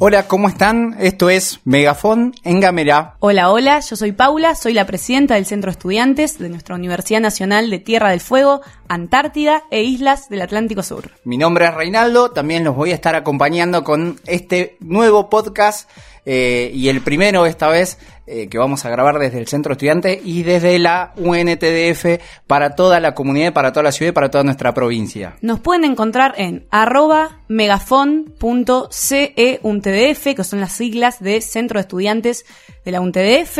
Hola, ¿cómo están? Esto es Megafón en Gamera. Hola, hola, yo soy Paula, soy la presidenta del Centro de Estudiantes de nuestra Universidad Nacional de Tierra del Fuego, Antártida e Islas del Atlántico Sur. Mi nombre es Reinaldo, también los voy a estar acompañando con este nuevo podcast eh, y el primero esta vez eh, que vamos a grabar desde el Centro Estudiante y desde la UNTDF para toda la comunidad, para toda la ciudad y para toda nuestra provincia. Nos pueden encontrar en arroba megafon.ceuntdf, que son las siglas de Centro de Estudiantes de la UNTDF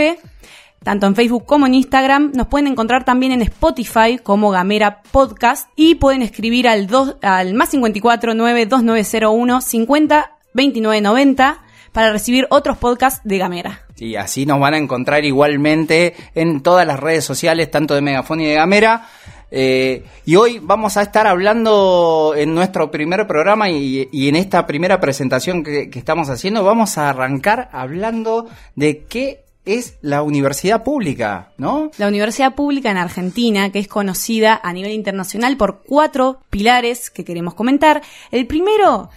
tanto en Facebook como en Instagram. Nos pueden encontrar también en Spotify como Gamera Podcast y pueden escribir al, dos, al más 54 9 2901 50 29 90 para recibir otros podcasts de Gamera. Y así nos van a encontrar igualmente en todas las redes sociales, tanto de Megafón y de Gamera. Eh, y hoy vamos a estar hablando en nuestro primer programa y, en esta primera presentación que, estamos haciendo, vamos a arrancar hablando de qué es la universidad pública, ¿no? La universidad pública en Argentina, que es conocida a nivel internacional por cuatro pilares que queremos comentar. El primero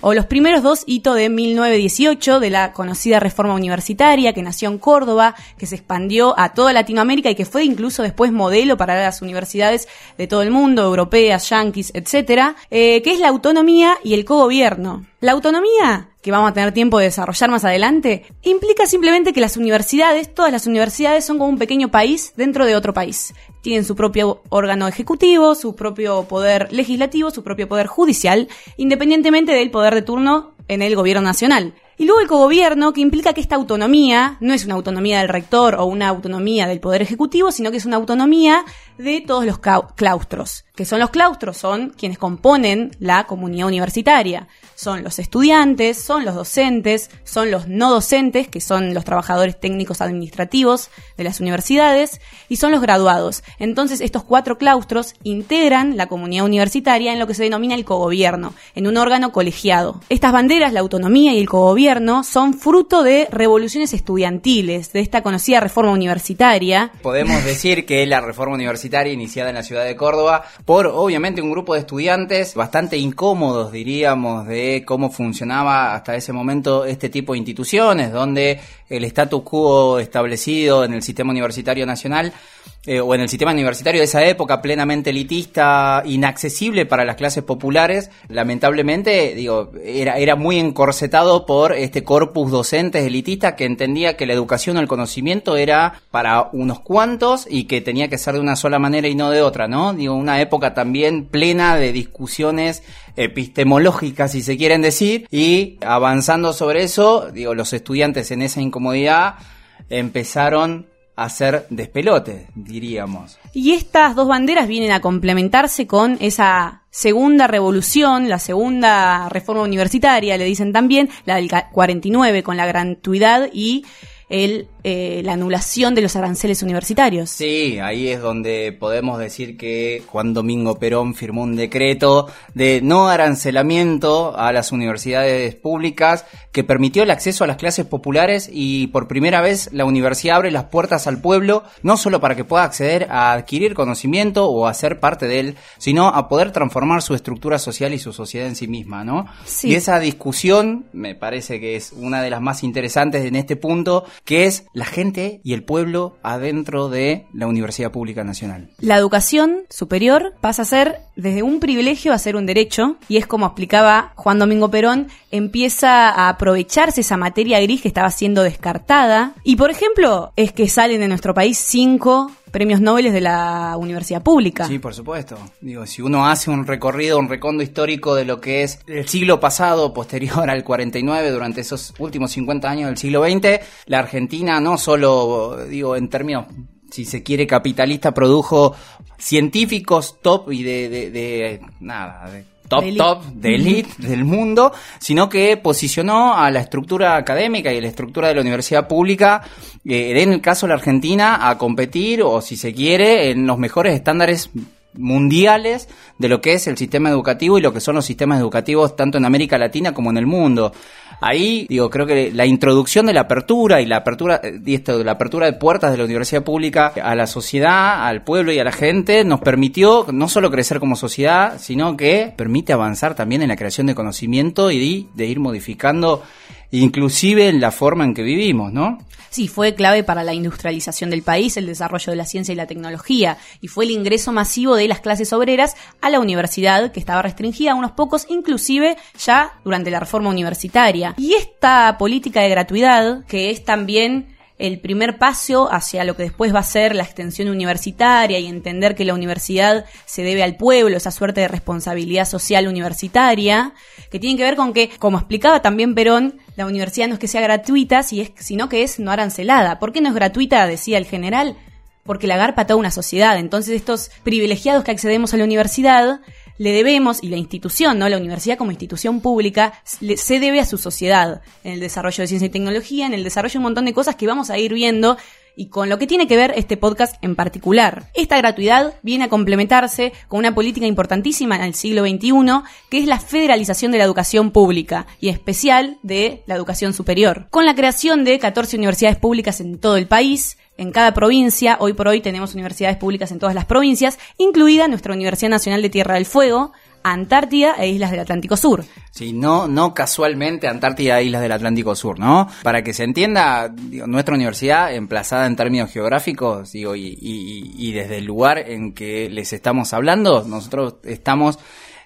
o los primeros dos hitos de 1918 de la conocida reforma universitaria que nació en Córdoba, que se expandió a toda Latinoamérica y que fue incluso después modelo para las universidades de todo el mundo, europeas, yanquis, etcétera, eh, que es la autonomía y el cogobierno. La autonomía que vamos a tener tiempo de desarrollar más adelante, implica simplemente que las universidades, todas las universidades son como un pequeño país dentro de otro país. Tienen su propio órgano ejecutivo, su propio poder legislativo, su propio poder judicial, independientemente del poder de turno en el gobierno nacional. Y luego el cogobierno, que implica que esta autonomía no es una autonomía del rector o una autonomía del Poder Ejecutivo, sino que es una autonomía de todos los claustros. Que son los claustros? Son quienes componen la comunidad universitaria. Son los estudiantes, son los docentes, son los no docentes, que son los trabajadores técnicos administrativos de las universidades, y son los graduados. Entonces, estos cuatro claustros integran la comunidad universitaria en lo que se denomina el cogobierno, en un órgano colegiado. Estas banderas, la autonomía y el cogobierno, son fruto de revoluciones estudiantiles, de esta conocida reforma universitaria. Podemos decir que la reforma universitaria iniciada en la ciudad de Córdoba por obviamente un grupo de estudiantes bastante incómodos, diríamos, de cómo funcionaba hasta ese momento este tipo de instituciones, donde el status quo establecido en el sistema universitario nacional eh, o en el sistema universitario de esa época plenamente elitista, inaccesible para las clases populares, lamentablemente, digo, era, era muy encorsetado por este corpus docentes elitista que entendía que la educación o el conocimiento era para unos cuantos y que tenía que ser de una sola manera y no de otra, ¿no? Digo, una época también plena de discusiones epistemológicas, si se quieren decir, y avanzando sobre eso, digo, los estudiantes en esa incomodidad empezaron hacer despelote, diríamos. Y estas dos banderas vienen a complementarse con esa segunda revolución, la segunda reforma universitaria, le dicen también, la del 49 con la gratuidad y el, eh, la anulación de los aranceles universitarios. Sí, ahí es donde podemos decir que Juan Domingo Perón firmó un decreto de no arancelamiento a las universidades públicas que permitió el acceso a las clases populares y por primera vez la universidad abre las puertas al pueblo, no solo para que pueda acceder a adquirir conocimiento o a ser parte de él, sino a poder transformar su estructura social y su sociedad en sí misma, ¿no? Y esa discusión me parece que es una de las más interesantes en este punto que es la gente y el pueblo adentro de la Universidad Pública Nacional. La educación superior pasa a ser desde un privilegio a ser un derecho, y es como explicaba Juan Domingo Perón, empieza a aprovecharse esa materia gris que estaba siendo descartada, y por ejemplo, es que salen de nuestro país cinco premios Nobel de la universidad pública. Sí, por supuesto. Digo, si uno hace un recorrido, un recondo histórico de lo que es el siglo pasado, posterior al 49, durante esos últimos 50 años del siglo XX, la Argentina no solo, digo, en términos si se quiere, capitalista, produjo científicos top y de, de, nada, de top top de elite del mundo, sino que posicionó a la estructura académica y a la estructura de la universidad pública, eh, en el caso de la Argentina, a competir o si se quiere en los mejores estándares mundiales de lo que es el sistema educativo y lo que son los sistemas educativos tanto en América Latina como en el mundo. Ahí, digo, creo que la introducción de la apertura y la apertura, eh, esto, la apertura de puertas de la universidad pública a la sociedad, al pueblo y a la gente nos permitió no solo crecer como sociedad, sino que permite avanzar también en la creación de conocimiento y de ir modificando inclusive en la forma en que vivimos, ¿no? Sí, fue clave para la industrialización del país, el desarrollo de la ciencia y la tecnología, y fue el ingreso masivo de las clases obreras a la universidad, que estaba restringida a unos pocos, inclusive ya durante la reforma universitaria. Y esta política de gratuidad, que es también el primer paso hacia lo que después va a ser la extensión universitaria y entender que la universidad se debe al pueblo, esa suerte de responsabilidad social universitaria, que tiene que ver con que, como explicaba también Perón, la universidad no es que sea gratuita, sino que es no arancelada. ¿Por qué no es gratuita? Decía el general. Porque la garpa toda una sociedad. Entonces estos privilegiados que accedemos a la universidad le debemos, y la institución, ¿no? La universidad como institución pública, se debe a su sociedad, en el desarrollo de ciencia y tecnología, en el desarrollo de un montón de cosas que vamos a ir viendo y con lo que tiene que ver este podcast en particular. Esta gratuidad viene a complementarse con una política importantísima en el siglo XXI, que es la federalización de la educación pública y en especial de la educación superior. Con la creación de 14 universidades públicas en todo el país, en cada provincia. Hoy por hoy tenemos universidades públicas en todas las provincias, incluida nuestra Universidad Nacional de Tierra del Fuego, Antártida e Islas del Atlántico Sur. Sí, no, no casualmente Antártida e Islas del Atlántico Sur, ¿no? Para que se entienda, nuestra universidad, emplazada en términos geográficos, digo, y, y desde el lugar en que les estamos hablando, nosotros estamos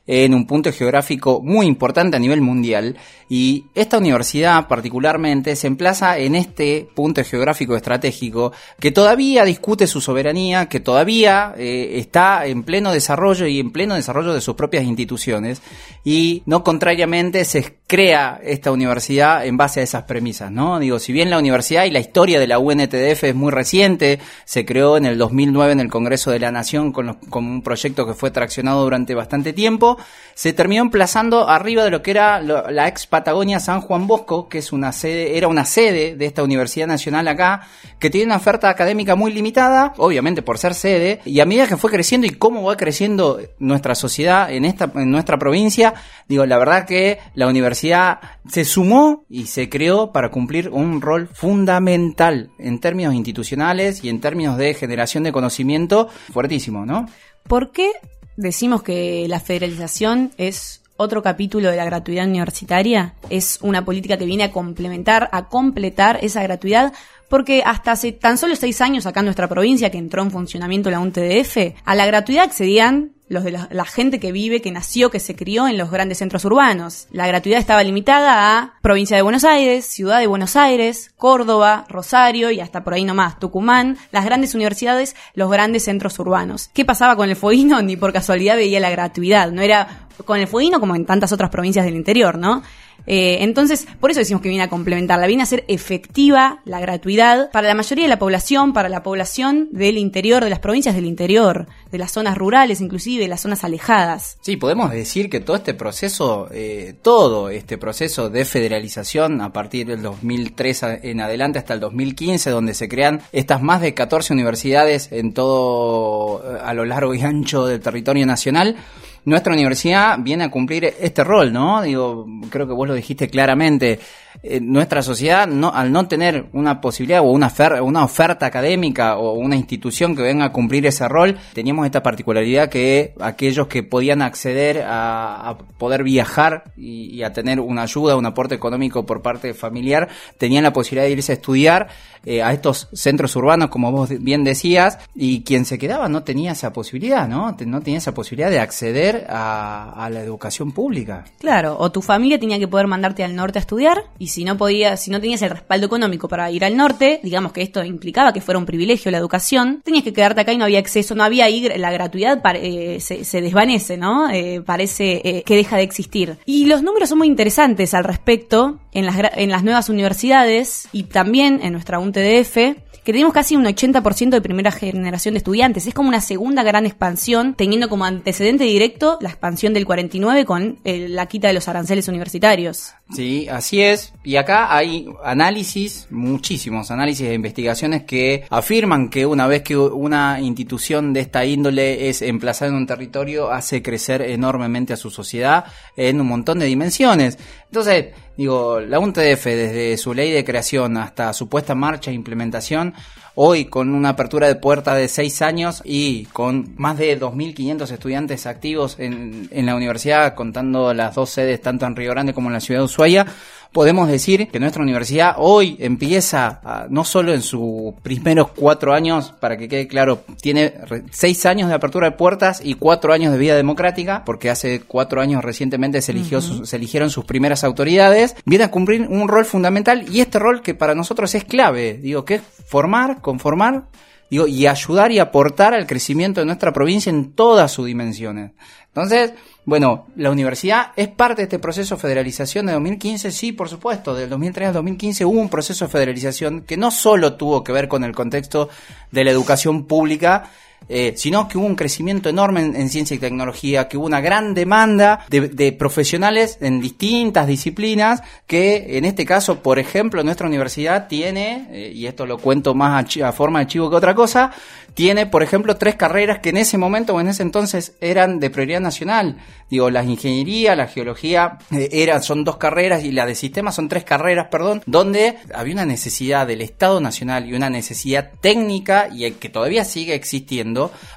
en un punto geográfico muy importante a nivel mundial. Y esta universidad particularmente se emplaza en este punto geográfico estratégico que todavía discute su soberanía, que todavía eh, está en pleno desarrollo y en pleno desarrollo de sus propias instituciones y no contrariamente se crea esta universidad en base a esas premisas, ¿no? Digo, si bien la universidad y la historia de la UNTDF es muy reciente, se creó en el 2009 en el Congreso de la Nación con, con un proyecto que fue traccionado durante bastante tiempo, se terminó emplazando arriba de lo que era la ex Patagonia San Juan Bosco, que es una sede, era una sede de esta Universidad Nacional acá, que tiene una oferta académica muy limitada, obviamente por ser sede, y a medida que fue creciendo y cómo va creciendo nuestra sociedad en esta, en nuestra provincia, digo, la verdad que la universidad se sumó y se creó para cumplir un rol fundamental en términos institucionales y en términos de generación de conocimiento fuertísimo, ¿no? ¿Por qué decimos que la federalización es otro capítulo de la gratuidad universitaria, es una política que viene a complementar, a completar esa gratuidad, porque hasta hace tan solo seis años acá en nuestra provincia que entró en funcionamiento la UNTDF, a la gratuidad accedían los de la, gente que vive, que nació, que se crió en los grandes centros urbanos. La gratuidad estaba limitada a provincia de Buenos Aires, ciudad de Buenos Aires, Córdoba, Rosario y hasta por ahí nomás, Tucumán, las grandes universidades, los grandes centros urbanos. ¿Qué pasaba con el fueguino? Ni por casualidad veía la gratuidad, no era con el fueguino como en tantas otras provincias del interior, ¿no? Eh, entonces, por eso decimos que viene a complementarla, viene a ser efectiva la gratuidad para la mayoría de la población, para la población del interior, de las provincias del interior, de las zonas rurales, inclusive de las zonas alejadas. Sí, podemos decir que todo este proceso, eh, todo este proceso de federalización a partir del 2003 en adelante hasta el 2015, donde se crean estas más de 14 universidades en todo eh, a lo largo y ancho del territorio nacional, nuestra universidad viene a cumplir este rol, ¿no? Digo, creo que vos lo dijiste claramente. Eh, nuestra sociedad, no, al no tener una posibilidad o una, oferta académica o una institución que venga a cumplir ese rol, teníamos esta particularidad que aquellos que podían acceder a, poder viajar y, a tener una ayuda, un aporte económico por parte familiar, tenían la posibilidad de irse a estudiar eh, a estos centros urbanos, como vos bien decías, y quien se quedaba no tenía esa posibilidad, ¿no? No tenía esa posibilidad de acceder a la educación pública. Claro, o tu familia tenía que poder mandarte al norte a estudiar y si no podías, si no tenías el respaldo económico para ir al norte, digamos que esto implicaba que fuera un privilegio la educación, tenías que quedarte acá y no había acceso, no había ahí, la gratuidad eh, se, desvanece, ¿no? Eh, parece eh, que deja de existir. Y los números son muy interesantes al respecto en las, en las nuevas universidades y también en nuestra UNTDF que tenemos casi un 80% de primera generación de estudiantes. Es como una segunda gran expansión, teniendo como antecedente directo la expansión del 49 con la quita de los aranceles universitarios. Sí, así es. Y acá hay análisis, muchísimos análisis de investigaciones que afirman que una vez que una institución de esta índole es emplazada en un territorio, hace crecer enormemente a su sociedad en un montón de dimensiones. Entonces, digo, la UNTF desde su ley de creación hasta su puesta en marcha e implementación, hoy con una apertura de puerta de seis años y con más de 2.500 estudiantes activos en, en la universidad, contando las dos sedes tanto en Río Grande como en la ciudad de Ushuaia, podemos decir que nuestra universidad hoy empieza, a, no solo en sus primeros cuatro años, para que quede claro, tiene seis años de apertura de puertas y cuatro años de vida democrática, porque hace cuatro años recientemente se, eligió, uh -huh. se eligieron sus primeras autoridades, viene a cumplir un rol fundamental y este rol que para nosotros es clave, digo, que es formar, conformar, digo, y ayudar y aportar al crecimiento de nuestra provincia en todas sus dimensiones. Entonces, bueno, la universidad es parte de este proceso de federalización de 2015, sí, por supuesto, del 2003 al 2015 hubo un proceso de federalización que no solo tuvo que ver con el contexto de la educación pública, eh, sino que hubo un crecimiento enorme en, en, ciencia y tecnología, que hubo una gran demanda de, profesionales en distintas disciplinas, que en este caso, por ejemplo, nuestra universidad tiene, eh, y esto lo cuento más a, a, forma de chivo que otra cosa, tiene, por ejemplo, tres carreras que en ese momento o en ese entonces eran de prioridad nacional. Digo, la ingeniería, la geología, eh, eran, son dos carreras y la de sistemas son tres carreras, perdón, donde había una necesidad del Estado Nacional y una necesidad técnica y que todavía sigue existiendo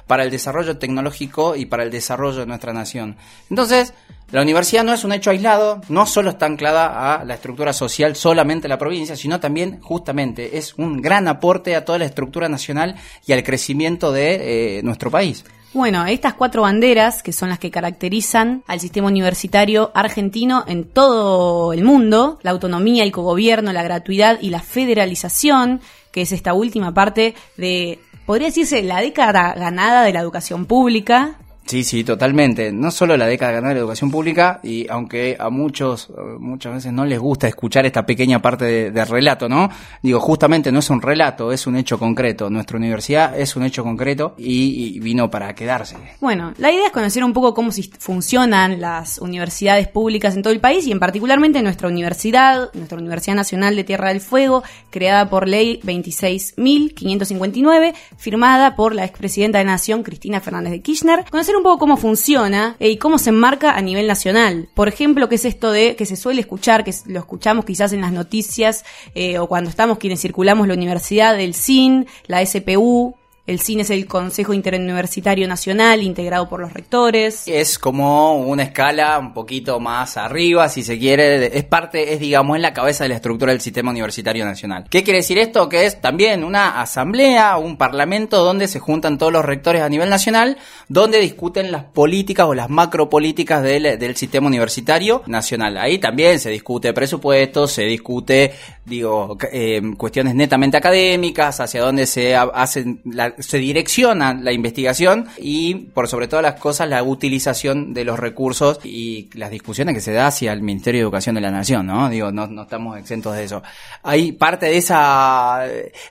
para el desarrollo tecnológico y para el desarrollo de nuestra nación. Entonces, la universidad no es un hecho aislado, no solo está anclada a la estructura social solamente de la provincia, sino también justamente es un gran aporte a toda la estructura nacional y al crecimiento de eh, nuestro país. Bueno, estas cuatro banderas, que son las que caracterizan al sistema universitario argentino en todo el mundo, la autonomía, el cogobierno, la gratuidad y la federalización, que es esta última parte de, podría decirse, la década ganada de la educación pública, Sí, sí, totalmente. No solo la década de la educación pública, y aunque a muchos muchas veces no les gusta escuchar esta pequeña parte de, relato, ¿no? Digo, justamente no es un relato, es un hecho concreto. Nuestra universidad es un hecho concreto y, vino para quedarse. Bueno, la idea es conocer un poco cómo funcionan las universidades públicas en todo el país y en particularmente nuestra universidad, nuestra Universidad Nacional de Tierra del Fuego, creada por ley 26.559, firmada por la expresidenta de Nación, Cristina Fernández de Kirchner. Un poco cómo funciona eh, y cómo se enmarca a nivel nacional. Por ejemplo, qué es esto de que se suele escuchar, que lo escuchamos quizás en las noticias eh, o cuando estamos quienes circulamos la universidad, del CIN, la SPU, el CIN es el Consejo Interuniversitario Nacional, integrado por los rectores. Es como una escala un poquito más arriba, si se quiere. Es parte, es digamos, en la cabeza de la estructura del sistema universitario nacional. ¿Qué quiere decir esto? Que es también una asamblea, un parlamento donde se juntan todos los rectores a nivel nacional, donde discuten las políticas o las macropolíticas del, del sistema universitario nacional. Ahí también se discute presupuestos, se discute, digo, eh, cuestiones netamente académicas, hacia dónde se hacen la se direcciona la investigación y por sobre todas las cosas la utilización de los recursos y las discusiones que se da hacia el Ministerio de Educación de la Nación, ¿no? Digo, no, no estamos exentos de eso. Hay parte de esa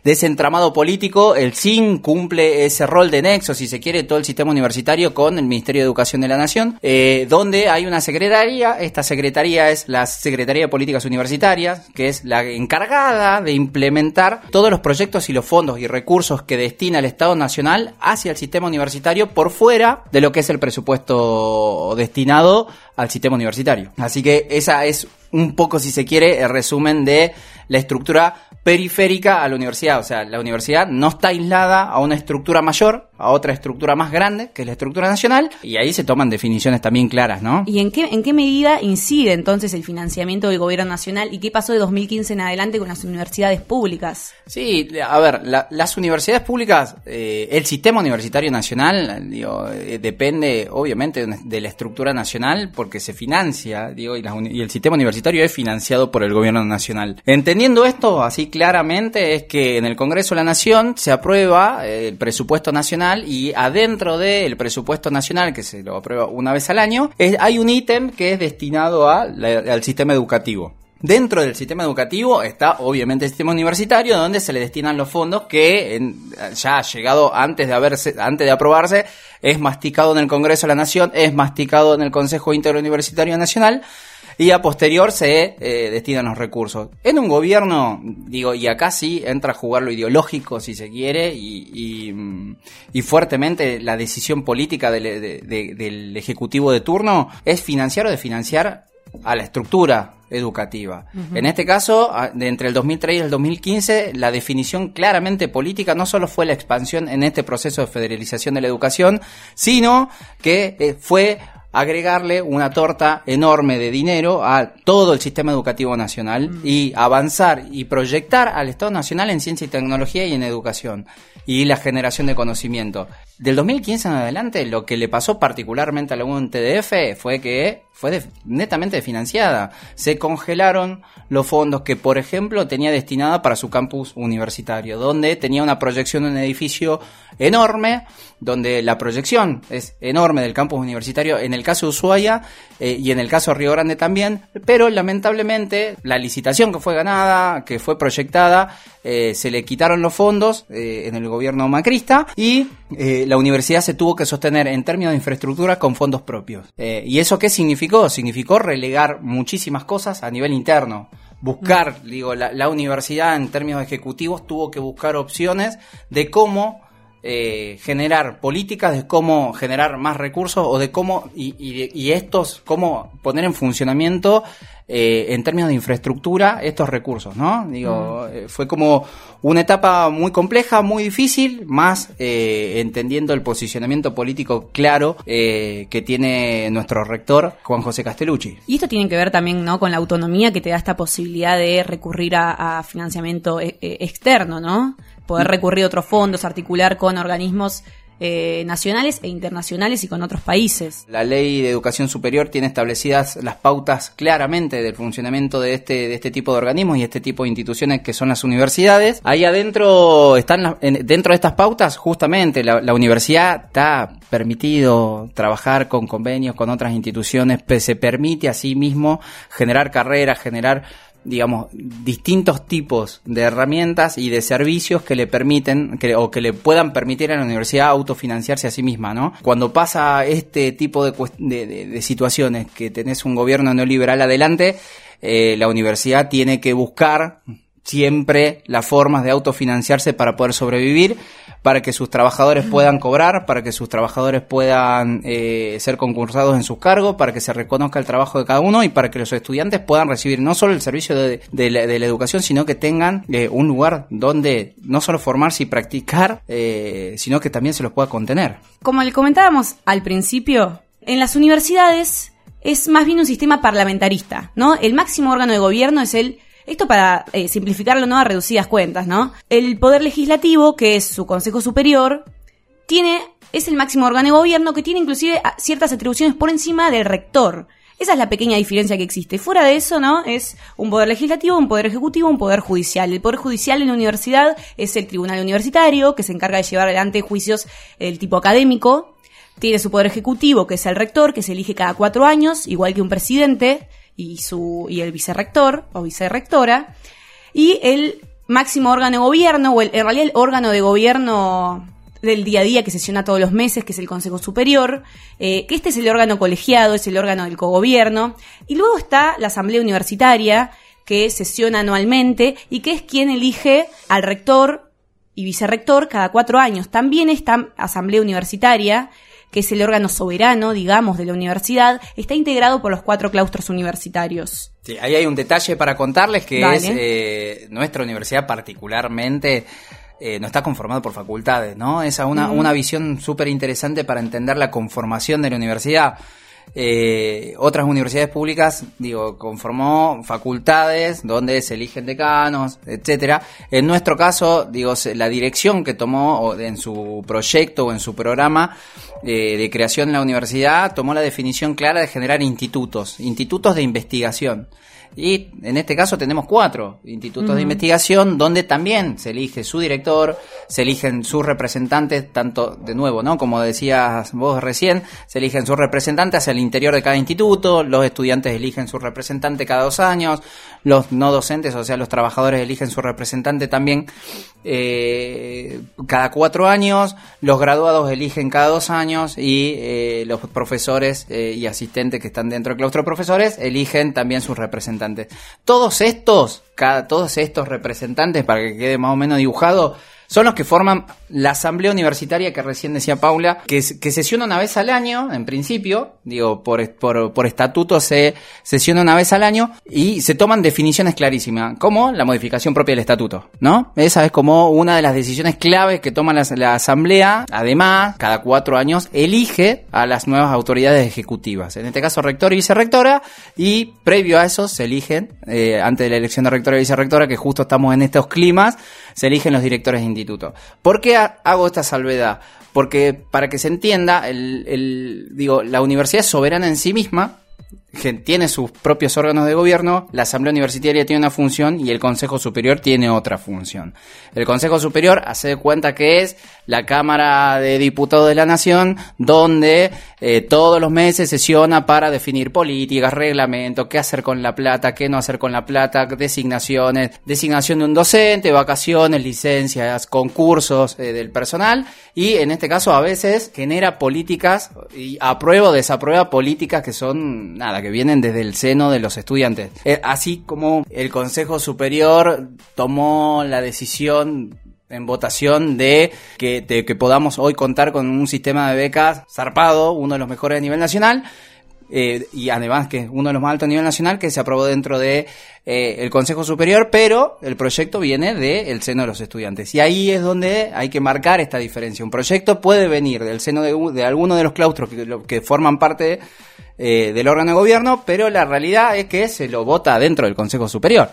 de ese entramado político, el CIN cumple ese rol de nexo, si se quiere, todo el sistema universitario con el Ministerio de Educación de la Nación, eh, donde hay una secretaría, esta secretaría es la Secretaría de Políticas Universitarias, que es la encargada de implementar todos los proyectos y los fondos y recursos que destina el Estado Nacional hacia el sistema universitario por fuera de lo que es el presupuesto destinado al sistema universitario. Así que esa es un poco, si se quiere, el resumen de la estructura periférica a la universidad. O sea, la universidad no está aislada a una estructura mayor, a otra estructura más grande, que es la estructura nacional, y ahí se toman definiciones también claras, ¿no? ¿Y en qué, en qué medida incide entonces el financiamiento del gobierno nacional y qué pasó de 2015 en adelante con las universidades públicas? Sí, a ver, la, las universidades públicas, eh, el sistema universitario nacional, digo, eh, depende obviamente de la estructura nacional porque se financia, digo, y, la, y el sistema universitario es financiado por el gobierno nacional. Entendiendo esto así claramente es que en el Congreso de la Nación se aprueba eh, el presupuesto nacional y adentro del presupuesto nacional, que se lo aprueba una vez al año, hay un ítem que es destinado al sistema educativo. Dentro del sistema educativo está obviamente el sistema universitario, donde se le destinan los fondos que ya ha llegado antes de haberse, antes de aprobarse, es masticado en el Congreso de la Nación, es masticado en el Consejo Interuniversitario Nacional y a posterior se eh, destinan los recursos. En un gobierno, digo, y acá sí entra a jugar lo ideológico si se quiere y, y, fuertemente la decisión política del, del Ejecutivo de turno es financiar o desfinanciar a la estructura educativa. En este caso, de entre el 2003 y el 2015, la definición claramente política no solo fue la expansión en este proceso de federalización de la educación, sino que eh, fue agregarle una torta enorme de dinero a todo el sistema educativo nacional y avanzar y proyectar al Estado Nacional en ciencia y tecnología y en educación y la generación de conocimiento. Del 2015 en adelante, lo que le pasó particularmente a la UNTDF fue que fue netamente financiada. Se congelaron los fondos que, por ejemplo, tenía destinada para su campus universitario, donde tenía una proyección de un edificio enorme, donde la proyección es enorme del campus universitario en el caso de Ushuaia eh, y en el caso de Río Grande también, pero lamentablemente la licitación que fue ganada, que fue proyectada, eh, se le quitaron los fondos eh, en el gobierno macrista y la universidad se tuvo que sostener en términos de infraestructura con fondos propios. ¿Y eso qué significó? Significó relegar muchísimas cosas a nivel interno buscar, digo, la, la, universidad en términos ejecutivos tuvo que buscar opciones de cómo eh, generar políticas de cómo generar más recursos o de cómo y, y, estos cómo poner en funcionamiento eh, en términos de infraestructura estos recursos no digo mm. eh, fue como una etapa muy compleja muy difícil más entendiendo el posicionamiento político claro que tiene nuestro rector Juan José Castellucci. Y esto tiene que ver también no con la autonomía que te da esta posibilidad de recurrir a, a financiamiento externo no poder recurrir a otros fondos, articular con organismos eh, nacionales e internacionales y con otros países. La ley de educación superior tiene establecidas las pautas claramente del funcionamiento de este, de este tipo de organismos y este tipo de instituciones que son las universidades. Ahí adentro están, dentro de estas pautas, justamente la, la universidad está permitido trabajar con convenios con otras instituciones, se permite a sí mismo generar carreras, generar digamos, distintos tipos de herramientas y de servicios que le permiten que, o que le puedan permitir a la universidad autofinanciarse a sí misma, ¿no? Cuando pasa este tipo de, de, de, situaciones, que tenés un gobierno neoliberal adelante, eh, la universidad tiene que buscar siempre las formas de autofinanciarse para poder sobrevivir para que sus trabajadores puedan cobrar, para que sus trabajadores puedan eh, ser concursados en sus cargos, para que se reconozca el trabajo de cada uno y para que los estudiantes puedan recibir no solo el servicio de, la, educación, sino que tengan eh, un lugar donde no solo formarse y practicar, eh, sino que también se los pueda contener. Como le comentábamos al principio, en las universidades es más bien un sistema parlamentarista, ¿no? El máximo órgano de gobierno es el esto para eh, simplificarlo, ¿no? A reducidas cuentas, ¿no? El Poder Legislativo, que es su Consejo Superior, tiene, es el máximo órgano de gobierno que tiene inclusive ciertas atribuciones por encima del rector. Esa es la pequeña diferencia que existe. Fuera de eso, ¿no? Es un poder legislativo, un poder ejecutivo, un poder judicial. El poder judicial en la universidad es el tribunal universitario, que se encarga de llevar adelante juicios del tipo académico. Tiene su poder ejecutivo, que es el rector, que se elige cada cuatro años, igual que un presidente y, su, y el vicerrector o vicerrectora, y el máximo órgano de gobierno, o el, en realidad el órgano de gobierno del día a día que sesiona todos los meses, que es el Consejo Superior, eh, que este es el órgano colegiado, es el órgano del cogobierno, y luego está la Asamblea Universitaria, que sesiona anualmente y que es quien elige al rector y vicerrector cada cuatro años. También esta Asamblea Universitaria que es el órgano soberano, digamos, de la universidad, está integrado por los cuatro claustros universitarios. Sí, ahí hay un detalle para contarles que es eh, nuestra universidad particularmente eh, no está conformado por facultades, ¿no? Es una, una visión súper interesante para entender la conformación de la universidad. Eh, otras universidades públicas, digo, conformó facultades donde se eligen decanos, etcétera. En nuestro caso, digo, la dirección que tomó en su proyecto o en su programa eh, de creación en la universidad tomó la definición clara de generar institutos, institutos de investigación. Y en este caso tenemos cuatro institutos de investigación donde también se elige su director, se eligen sus representantes, tanto de nuevo, ¿no? Como decías vos recién, se eligen sus representantes hacia el interior de cada instituto, los estudiantes eligen su representante cada dos años, los no docentes, o sea, los trabajadores eligen su representante también eh, cada cuatro años, los graduados eligen cada dos años y eh, los profesores eh, y asistentes que están dentro del claustro de profesores eligen también sus representantes. Todos estos, cada, todos estos representantes, para que quede más o menos dibujado, son los que forman la asamblea universitaria que recién decía Paula, que, que sesiona una vez al año, en principio, digo, por, por, por estatuto se sesiona una vez al año y se toman definiciones clarísimas, como la modificación propia del estatuto, ¿no? Esa es como una de las decisiones claves que toma la, asamblea. Además, cada cuatro años elige a las nuevas autoridades ejecutivas, en este caso rector y vicerrectora, y previo a eso se eligen, eh, antes de la elección de rector y vicerrectora, que justo estamos en estos climas, se eligen los directores de instituto. ¿Por qué hago esta salvedad? Porque para que se entienda, el, el, digo, la universidad soberana en sí misma, tiene sus propios órganos de gobierno, la Asamblea Universitaria tiene una función y el Consejo Superior tiene otra función. El Consejo Superior hace de cuenta que es la Cámara de Diputados de la Nación, donde eh, todos los meses sesiona para definir políticas, reglamentos, qué hacer con la plata, qué no hacer con la plata, designaciones, designación de un docente, vacaciones, licencias, concursos eh, del personal y en este caso a veces genera políticas y aprueba o desaprueba políticas que son nada que vienen desde el seno de los estudiantes. Eh, así como el Consejo Superior tomó la decisión en votación de que, de podamos hoy contar con un sistema de becas zarpado, uno de los mejores a nivel nacional, eh, y además que uno de los más altos a nivel nacional, que se aprobó dentro de eh, el Consejo Superior, pero el proyecto viene del seno de los estudiantes. Y ahí es donde hay que marcar esta diferencia. Un proyecto puede venir del seno de, de alguno de los claustros que, que forman parte eh, del órgano de gobierno, pero la realidad es que se lo vota dentro del Consejo Superior.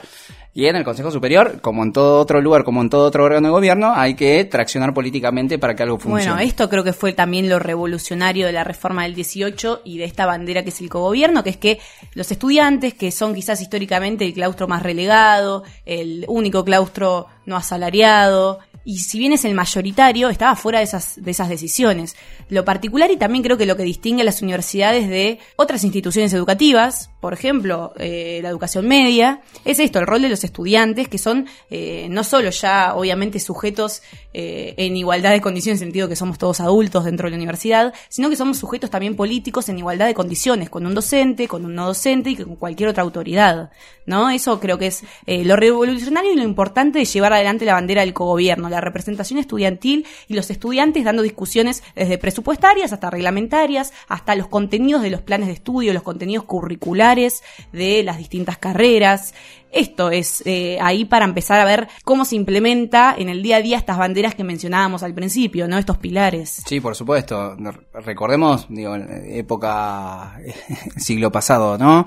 Y en el Consejo Superior, como en todo otro lugar, como en todo otro órgano de gobierno, hay que traccionar políticamente para que algo funcione. Bueno, esto creo que fue también lo revolucionario de la reforma del 18 y de esta bandera que es el cogobierno, que es que los estudiantes, que son quizás históricamente el claustro más relegado, el único claustro no asalariado, y si bien es el mayoritario, estaba fuera de esas, de esas decisiones. Lo particular y también creo que lo que distingue a las universidades de otras instituciones educativas, por ejemplo, eh, la educación media, es esto, el rol de los estudiantes, que son eh, no solo ya obviamente sujetos eh, en igualdad de condiciones, en el sentido que somos todos adultos dentro de la universidad, sino que somos sujetos también políticos en igualdad de condiciones, con un docente, con un no docente y con cualquier otra autoridad. ¿no? Eso creo que es lo revolucionario y lo importante de llevar adelante la bandera del cogobierno la representación estudiantil y los estudiantes dando discusiones desde presupuestarias hasta reglamentarias, hasta los contenidos de los planes de estudio, los contenidos curriculares de las distintas carreras. Esto es eh, ahí para empezar a ver cómo se implementa en el día a día estas banderas que mencionábamos al principio, ¿no? Estos pilares. Sí, por supuesto. Recordemos, digo, época siglo pasado, ¿no?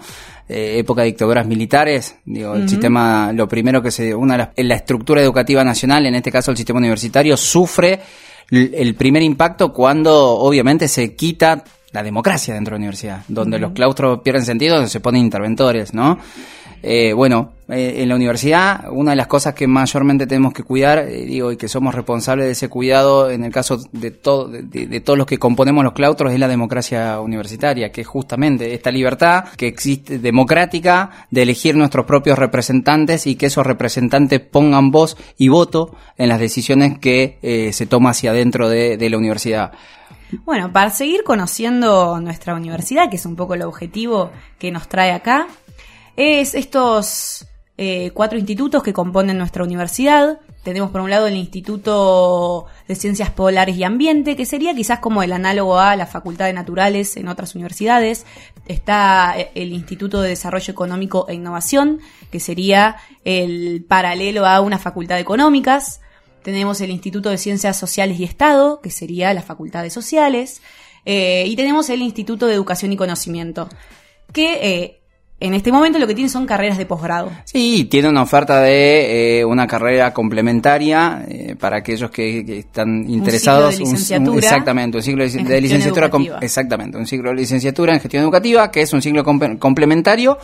Eh, época de dictaduras militares, digo, el sistema, lo primero que se, una la, la estructura educativa nacional, en este caso el sistema universitario, sufre el primer impacto cuando obviamente se quita la democracia dentro de la universidad, donde los claustros pierden sentido, donde se ponen interventores, ¿no? Eh, bueno, eh, en la universidad una de las cosas que mayormente tenemos que cuidar, eh, digo, y que somos responsables de ese cuidado en el caso de, todo, de, todos los que componemos los claustros, es la democracia universitaria, que es justamente esta libertad que existe democrática de elegir nuestros propios representantes y que esos representantes pongan voz y voto en las decisiones que se toman hacia adentro de, de la universidad. Bueno, para seguir conociendo nuestra universidad, que es un poco el objetivo que nos trae acá, es estos eh, cuatro institutos que componen nuestra universidad. Tenemos por un lado el Instituto de Ciencias Polares y Ambiente, que sería quizás como el análogo a la Facultad de Naturales en otras universidades. Está eh, el Instituto de Desarrollo Económico e Innovación, que sería el paralelo a una Facultad de Económicas. Tenemos el Instituto de Ciencias Sociales y Estado, que sería la Facultad de Sociales. Eh, y tenemos el Instituto de Educación y Conocimiento, que en este momento lo que tiene son carreras de posgrado. Sí, tiene una oferta de eh, una carrera complementaria eh, para aquellos que, están interesados. Un ciclo de licenciatura. exactamente, un ciclo de, licenciatura. exactamente, un ciclo de licenciatura en gestión educativa, que es un ciclo complementario.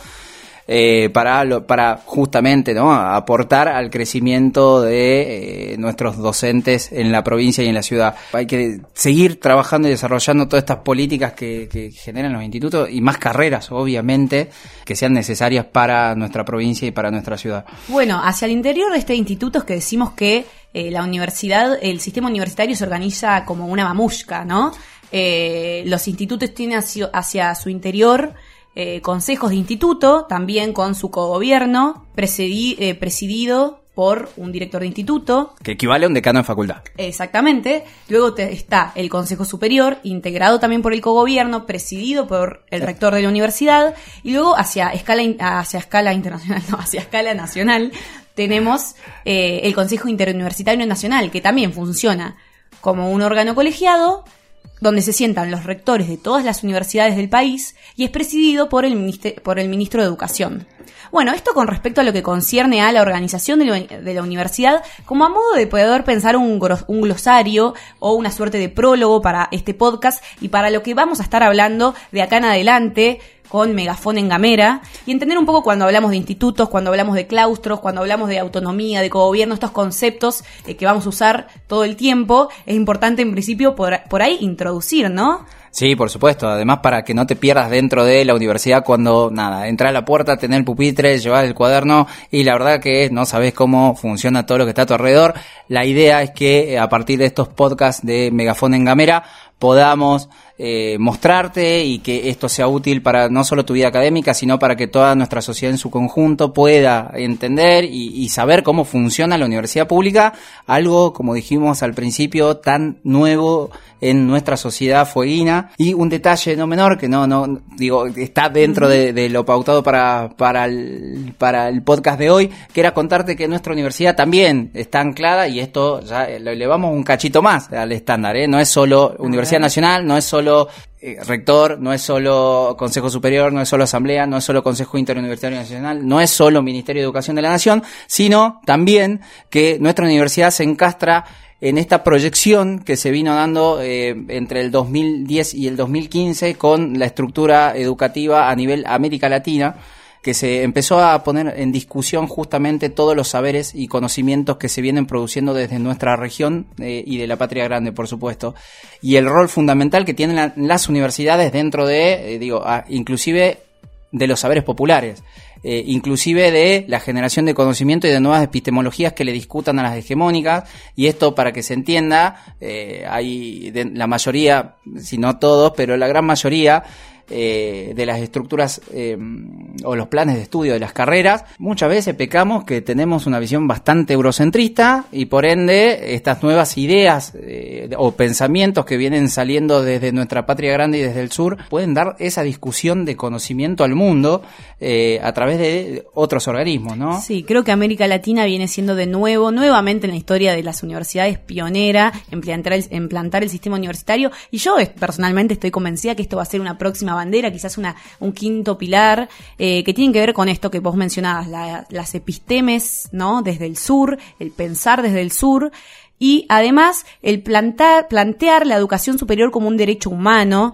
Eh, para, lo- para justamente ¿no? aportar al crecimiento de eh, nuestros docentes en la provincia y en la ciudad. Hay que seguir trabajando y desarrollando todas estas políticas que, que generan los institutos y más carreras, obviamente, que sean necesarias para nuestra provincia y para nuestra ciudad. Bueno, hacia el interior de este instituto es que decimos que eh, la universidad, el sistema universitario se organiza como una mamushka, ¿no? Eh, los institutos tienen hacia, hacia su interior eh, consejos de instituto, también con su cogobierno, eh, presidido por un director de instituto, Que equivale a un decano de facultad. Exactamente. Luego te- está el Consejo Superior, integrado también por el cogobierno, presidido por el rector de la universidad. Y luego hacia escala, hacia escala internacional, no, hacia escala nacional, tenemos eh, el Consejo Interuniversitario Nacional, que también funciona como un órgano colegiado donde se sientan los rectores de todas las universidades del país y es presidido por el, por el ministro de Educación. Bueno, esto con respecto a lo que concierne a la organización de de la universidad, como a modo de poder pensar un, un glosario o una suerte de prólogo para este podcast y para lo que vamos a estar hablando de acá en adelante con Megafón en Gamera y entender un poco cuando hablamos de institutos, cuando hablamos de claustros, cuando hablamos de autonomía, de cogobierno, estos conceptos eh, que vamos a usar todo el tiempo, es importante en principio por, por ahí introducir, ¿no? Sí, por supuesto. Además, para que no te pierdas dentro de la universidad cuando, nada, entrar a la puerta, tener el pupitre, llevar el cuaderno y la verdad que no sabes cómo funciona todo lo que está a tu alrededor. La idea es que eh, a partir de estos podcasts de Megafón en Gamera podamos eh, mostrarte y que esto sea útil para no solo tu vida académica, sino para que toda nuestra sociedad en su conjunto pueda entender y, saber cómo funciona la universidad pública, algo, como dijimos al principio, tan nuevo en nuestra sociedad fueguina. Y un detalle no menor, que no, no, digo, está dentro de, lo pautado para, para, el, para el podcast de hoy, que era contarte que nuestra universidad también está anclada y esto ya lo elevamos un cachito más al estándar, ¿eh? No es solo Universidad Nacional, no es solo eh, rector, no es solo Consejo Superior, no es solo Asamblea, no es solo Consejo Interuniversitario Nacional, no es solo Ministerio de Educación de la Nación, sino también que nuestra universidad se encastra en esta proyección que se vino dando eh, entre el 2010 y el 2015 con la estructura educativa a nivel América Latina, que se empezó a poner en discusión justamente todos los saberes y conocimientos que se vienen produciendo desde nuestra región eh, y de la patria grande, por supuesto, y el rol fundamental que tienen la- las universidades dentro de, eh, digo, a- inclusive de los saberes populares, eh, inclusive de la generación de conocimiento y de nuevas epistemologías que le discutan a las hegemónicas, y esto para que se entienda, hay de- la mayoría, si no todos, pero la gran mayoría eh, de las estructuras eh, o los planes de estudio de las carreras, muchas veces pecamos que tenemos una visión bastante eurocentrista y por ende estas nuevas ideas eh, o pensamientos que vienen saliendo desde nuestra patria grande y desde el sur pueden dar esa discusión de conocimiento al mundo a través de otros organismos, ¿no? Sí, creo que América Latina viene siendo de nuevo, nuevamente en la historia de las universidades pionera en plantar el, en plantar el sistema universitario. Y yo personalmente estoy convencida que esto va a ser una próxima bandera, quizás una, un quinto pilar, eh, que tiene que ver con esto que vos mencionabas, la- las epistemes, ¿no? Desde el sur, el pensar desde el sur. Y además, el plantar, plantear la educación superior como un derecho humano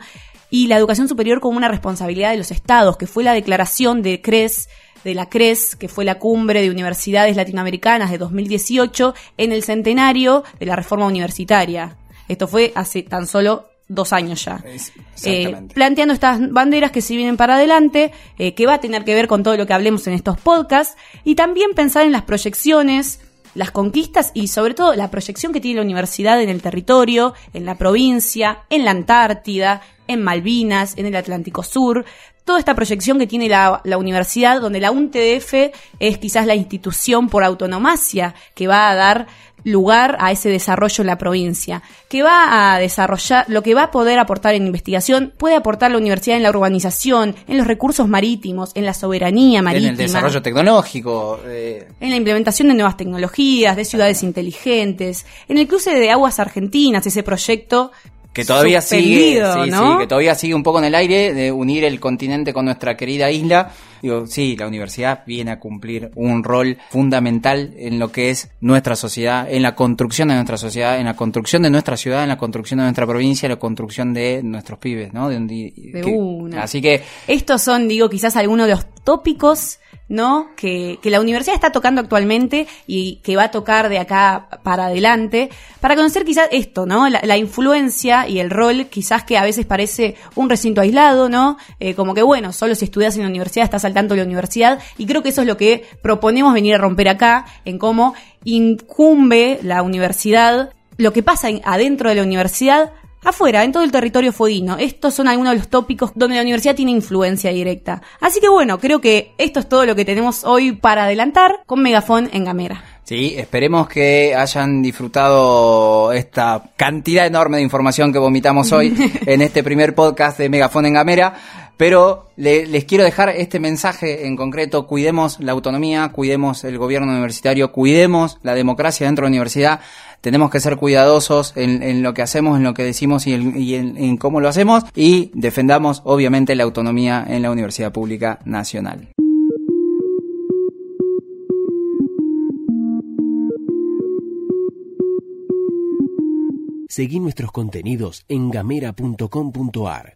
y la educación superior como una responsabilidad de los estados, que fue la declaración de CRES, de la CRES, que fue la cumbre de universidades latinoamericanas de 2018, en el centenario de la reforma universitaria. Esto fue hace tan solo dos años ya. Eh, planteando estas banderas que se vienen para adelante, eh, que va a tener que ver con todo lo que hablemos en estos podcasts, y también pensar en las proyecciones, las conquistas y sobre todo la proyección que tiene la universidad en el territorio, en la provincia, en la Antártida, en Malvinas, en el Atlántico Sur, toda esta proyección que tiene la, la universidad, donde la UNTDF es quizás la institución por autonomacia que va a dar lugar a ese desarrollo en la provincia, que va a desarrollar, lo que va a poder aportar en investigación, puede aportar la universidad en la urbanización, en los recursos marítimos, en la soberanía En marítima, el desarrollo tecnológico, eh, en la implementación de nuevas tecnologías, de ciudades inteligentes, en el cruce de aguas argentinas, ese proyecto que todavía sigue, suspendido, sí, ¿no? sí, que todavía sigue un poco en el aire de unir el continente con nuestra querida isla. Digo, sí, la universidad viene a cumplir un rol fundamental en lo que es nuestra sociedad, en la construcción de nuestra sociedad, en la construcción de nuestra ciudad, en la construcción de nuestra provincia, en la construcción de nuestros pibes, ¿no? De De que- una. Así que Estos son, digo, quizás algunos de los tópicos ¿no? Que, que, la universidad está tocando actualmente y que va a tocar de acá para adelante, para conocer quizás esto, ¿no? La, influencia y el rol quizás que a veces parece un recinto aislado, ¿no? Eh, como que bueno, solo si estudias en la universidad estás al tanto de la universidad y creo que eso es lo que proponemos venir a romper acá, en cómo incumbe la universidad, lo que pasa adentro de la universidad afuera, en todo el territorio fueguino. Estos son algunos de los tópicos donde la universidad tiene influencia directa. Así que bueno, creo que esto es todo lo que tenemos hoy para adelantar con Megafón en Gamera. Sí, esperemos que hayan disfrutado esta cantidad enorme de información que vomitamos hoy en este primer podcast de Megafón en Gamera. Pero les quiero dejar este mensaje en concreto, cuidemos la autonomía, cuidemos el gobierno universitario, cuidemos la democracia dentro de la universidad, tenemos que ser cuidadosos en, lo que hacemos, en lo que decimos y, en cómo lo hacemos y defendamos obviamente la autonomía en la Universidad Pública Nacional. Seguí nuestros contenidos en gamera.com.ar.